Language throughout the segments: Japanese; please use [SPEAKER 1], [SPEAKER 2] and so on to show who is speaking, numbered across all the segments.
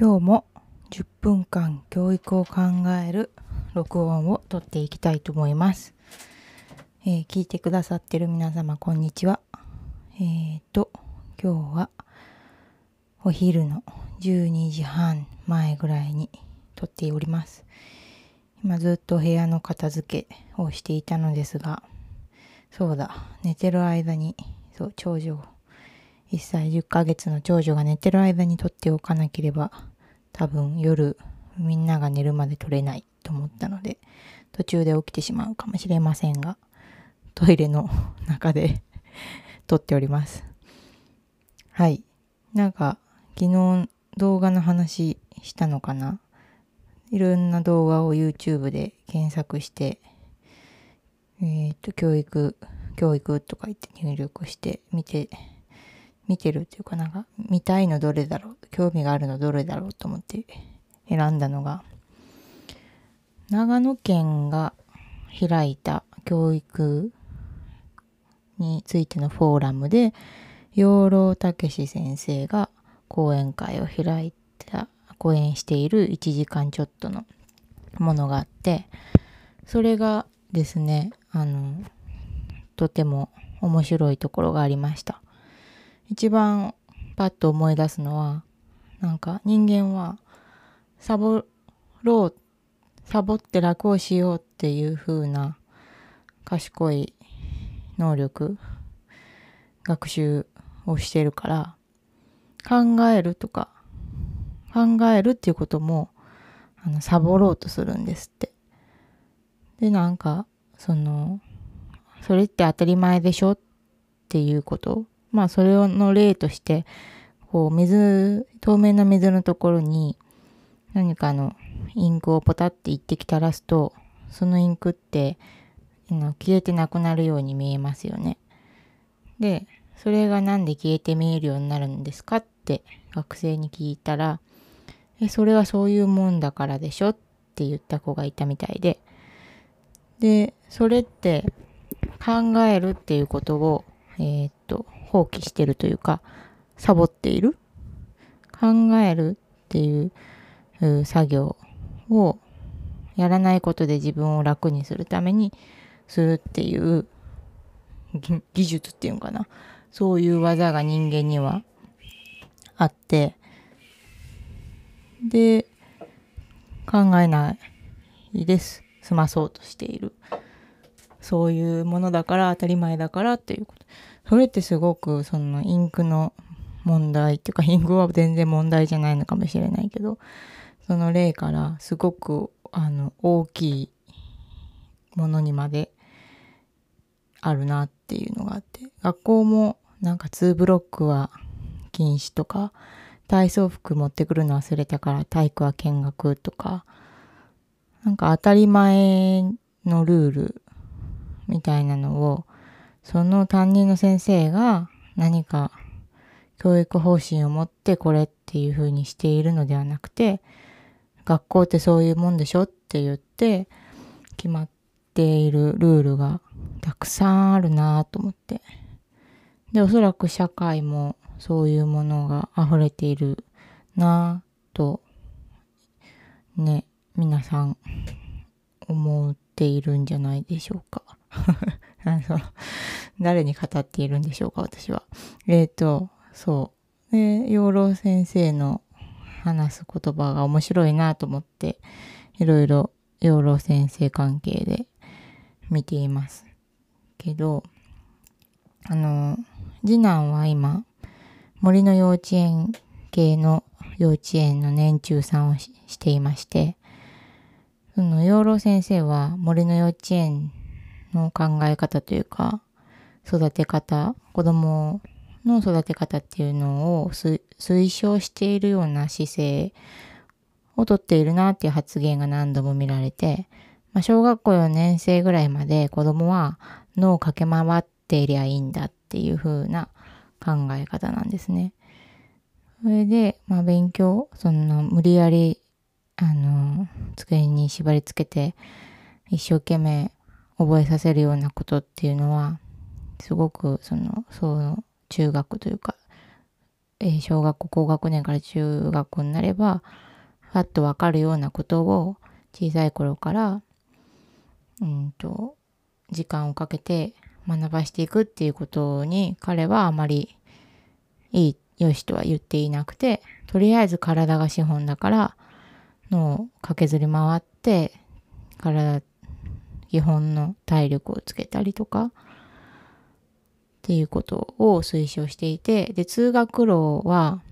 [SPEAKER 1] 今日も10分間教育を考える録音をとっていきたいと思います、えー聞いてくださってる皆様こんにちは。えー、と今日はお昼の12時半前ぐらいに撮っております。今ずっと部屋の片付けをしていたのですがそうだ寝てる間にそう長女1歳10ヶ月の長女が寝てる間に撮っておかなければ多分夜みんなが寝るまで撮れないと思ったので途中で起きてしまうかもしれませんがトイレの中で 撮っております。はい。なんか昨日動画の話したのかな？いろんな動画を YouTube で検索してえっ、と教育教育とか言って入力して見て見てるっていうかなんか見たいのどれだろう？興味があるのどれだろうと思って選んだのが長野県が開いた教育についてのフォーラムで養老孟司先生が講演会を開いた講演している1時間ちょっとのものがあってそれがですねあのとても面白いところがありました。一番パッと思い出すのはなんか人間はサボろうサボって楽をしようっていう風な賢い能力学習をしてるから考えるとか考えるっていうこともあのサボろうとするんですって。でなんかそのそれって当たり前でしょっていうことまあそれの例としてこう水透明な水のところに何かのインクをポタって一滴垂らすとそのインクって消えてなくなるように見えますよね。でそれがなんで消えて見えるようになるんですかって学生に聞いたら「えそれはそういうもんだからでしょ」って言った子がいたみたいででそれって考えるっていうことをえーっと放棄してるというかサボっている考えるっていう作業をやらないことで自分を楽にするためにするっていう技術っていうのかな。そういう技が人間にはあってで考えないです。済まそうとしている。そういうものだから当たり前だからっていうこと。それってすごくそのインクの問題っていうかインクは全然問題じゃないのかもしれないけどその例からすごくあの大きいものにまであるなっていうのがあって学校もなんか2ブロックは禁止とか体操服持ってくるの忘れたから体育は見学とかなんか当たり前のルールみたいなのをその担任の先生が何か教育方針を持ってこれっていう風にしているのではなくて学校ってそういうもんでしょって言って決まっているルールがたくさんあるなと思って。でおそらく社会もそういうものが溢れているなとね皆さん思っているんじゃないでしょうか。あの誰に語っているんでしょうか私は。えっ、ー、とそう。で養老先生の話す言葉が面白いなと思っていろいろ養老先生関係で見ていますけどあの次男は今森の幼稚園系の幼稚園の年中さんをししていましてその養老先生は森の幼稚園の考え方というか育て方子供の育て方っていうのを推奨しているような姿勢をとっているなっていう発言が何度も見られて、まあ、小学校4年生ぐらいまで子供は脳を駆け回っていりゃいいんだっていう風な考え方なんですね。それで、まあ、勉強その無理やりあの机に縛り付けて一生懸命覚えさせるようなことっていうのはすごくそのその中学というかえー、小学校高学年から中学校になればふわっとわかるようなことを小さい頃からうんと時間をかけて学ばしていくっていうことに彼はあまりいいよしとは言っていなくてとりあえず体が資本だからの駆けずり回って体基本の体力をつけたりとかっていうことを推奨していてで通学路は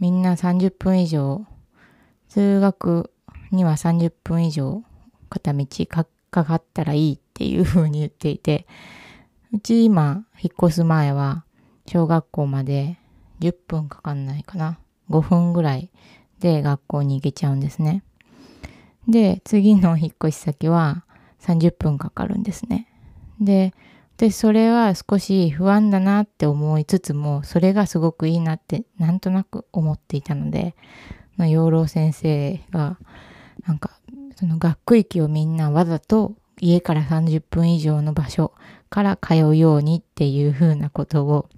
[SPEAKER 1] みんな30分以上通学には30分以上片道かかったらいいっていう風に言っていてうち今引っ越す前は小学校まで10分かかんないかな。5分ぐらいで学校に行けちゃうんですね。で次の引っ越し先は30分かかるんですね。ででそれは少し不安だなって思いつつもそれがすごくいいなってなんとなく思っていたので養老先生がなんかその学区域をみんなわざと家から30分以上の場所から通うようにっていう風なことを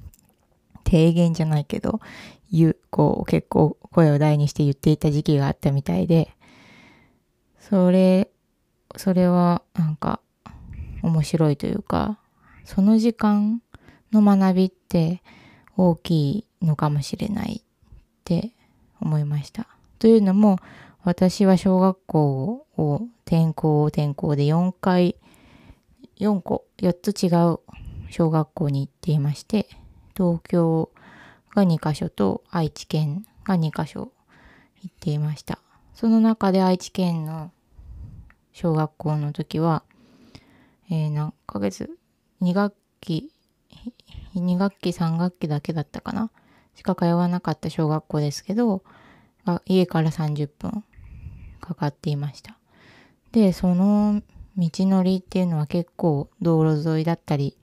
[SPEAKER 1] 提言じゃないけど言うこう結構声を大にして言っていた時期があったみたいでそれそれはなんか面白いというかその時間の学びって大きいのかもしれないって思いました。というのも私は小学校を転校転校で4回4個4つ違う小学校に行っていまして東京が2カ所と愛知県が2カ所行っていましたその中で愛知県の小学校の時は、えー、何ヶ月2学期、2学期3学期だけだったかなしか通わなかった小学校ですけど、家から30分かかっていました。で、その道のりっていうのは結構道路沿いだったり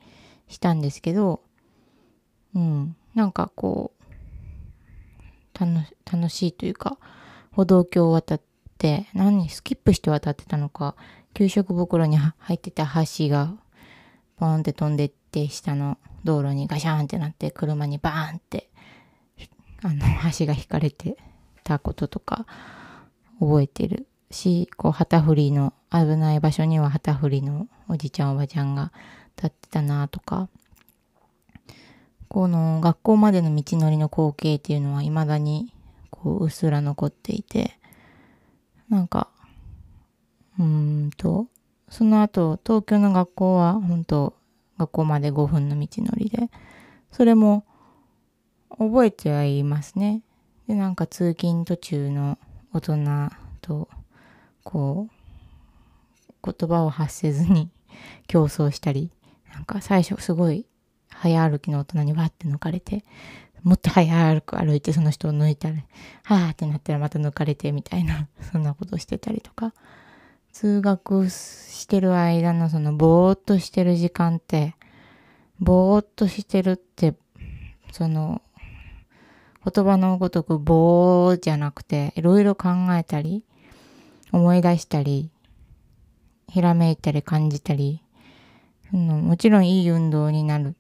[SPEAKER 1] したんですけど、うん、なんかこう、楽しいというか、歩道橋を渡って、何、スキップして渡ってたのか、給食袋に入ってた橋がポンって飛んでって下の道路にガシャンってなって車にバーンってあの橋が引かれてたこととか覚えてる。しこう旗振りの危ない場所には旗振りのおじちゃんおばちゃんが立ってたなとか。この学校までの道のりの光景っていうのは未だにこううっすら残っていて。なんかうんとその後、東京の学校は本当学校まで5分の道のりで、それも覚えてはいますね。で、なんか通勤途中の大人と、こう、言葉を発せずに 競争したり、なんか最初すごい早歩きの大人にわって抜かれて、もっと早く歩いてその人を抜いたら、はぁってなったらまた抜かれてみたいな、そんなことしてたりとか。通学してる間のそのぼーっとしてる時間って、ぼーっとしてるって、その、言葉のごとくぼーじゃなくて、いろいろ考えたり、思い出したり、ひらめいたり感じたり、うん、もちろんいい運動になる、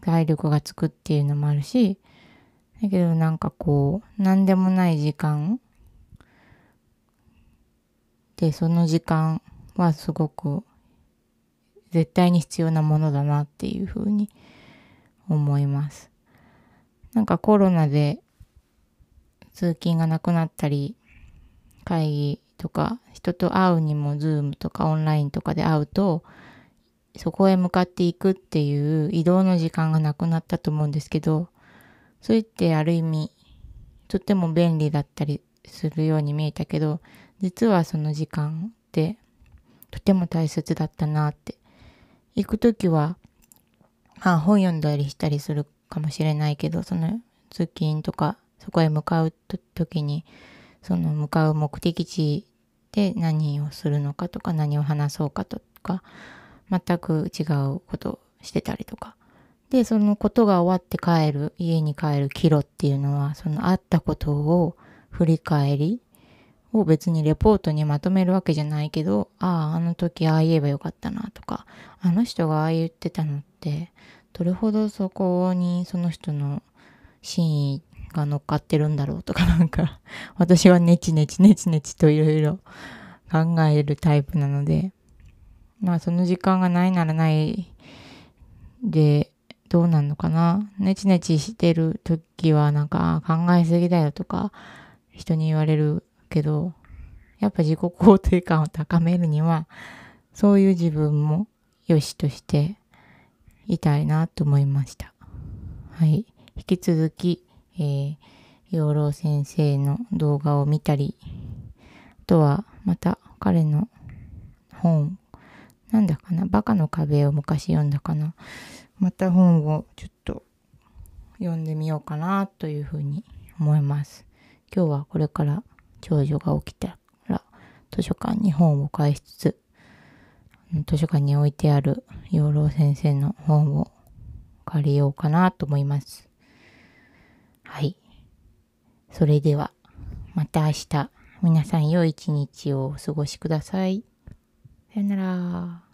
[SPEAKER 1] 体力がつくっていうのもあるし、だけどなんかこう、なんでもない時間で、その時間はすごく絶対に必要なものだなっていうふうに思います。なんかコロナで通勤がなくなったり、会議とか人と会うにもズームとかオンラインとかで会うと、そこへ向かっていくっていう移動の時間がなくなったと思うんですけど、それってある意味とっても便利だったりするように見えたけど、実はその時間ってとても大切だったなって。行く時はあ本読んだりしたりするかもしれないけどその通勤とかそこへ向かう時にその向かう目的地で何をするのかとか何を話そうかとか全く違うことをしてたりとか。でそのことが終わって帰る家に帰る帰路っていうのはそのあったことを振り返りを別にレポートにまとめるわけじゃないけど、ああ、あの時ああ言えばよかったなとか、あの人がああ言ってたのって、どれほどそこにその人の真意が乗っかってるんだろうとかなんか私はネチネチネチネチといろいろ考えるタイプなのでまあその時間がないならないでどうなんのかな？ネチネチしてる時はなんか考えすぎだよとか人に言われるけどやっぱ自己肯定感を高めるにはそういう自分も良しとしていたいなと思いました。はい。引き続き、えー、養老先生の動画を見たり、あとはまた彼の本、なんだかな、バカの壁を昔読んだかな？また本をちょっと読んでみようかなというふうに思います。今日はこれから長女が起きたら図書館に本を返しつつ、図書館に置いてある養老先生の本を借りようかなと思います。はい。それでは、また明日、皆さん良い一日をお過ごしください。さよなら。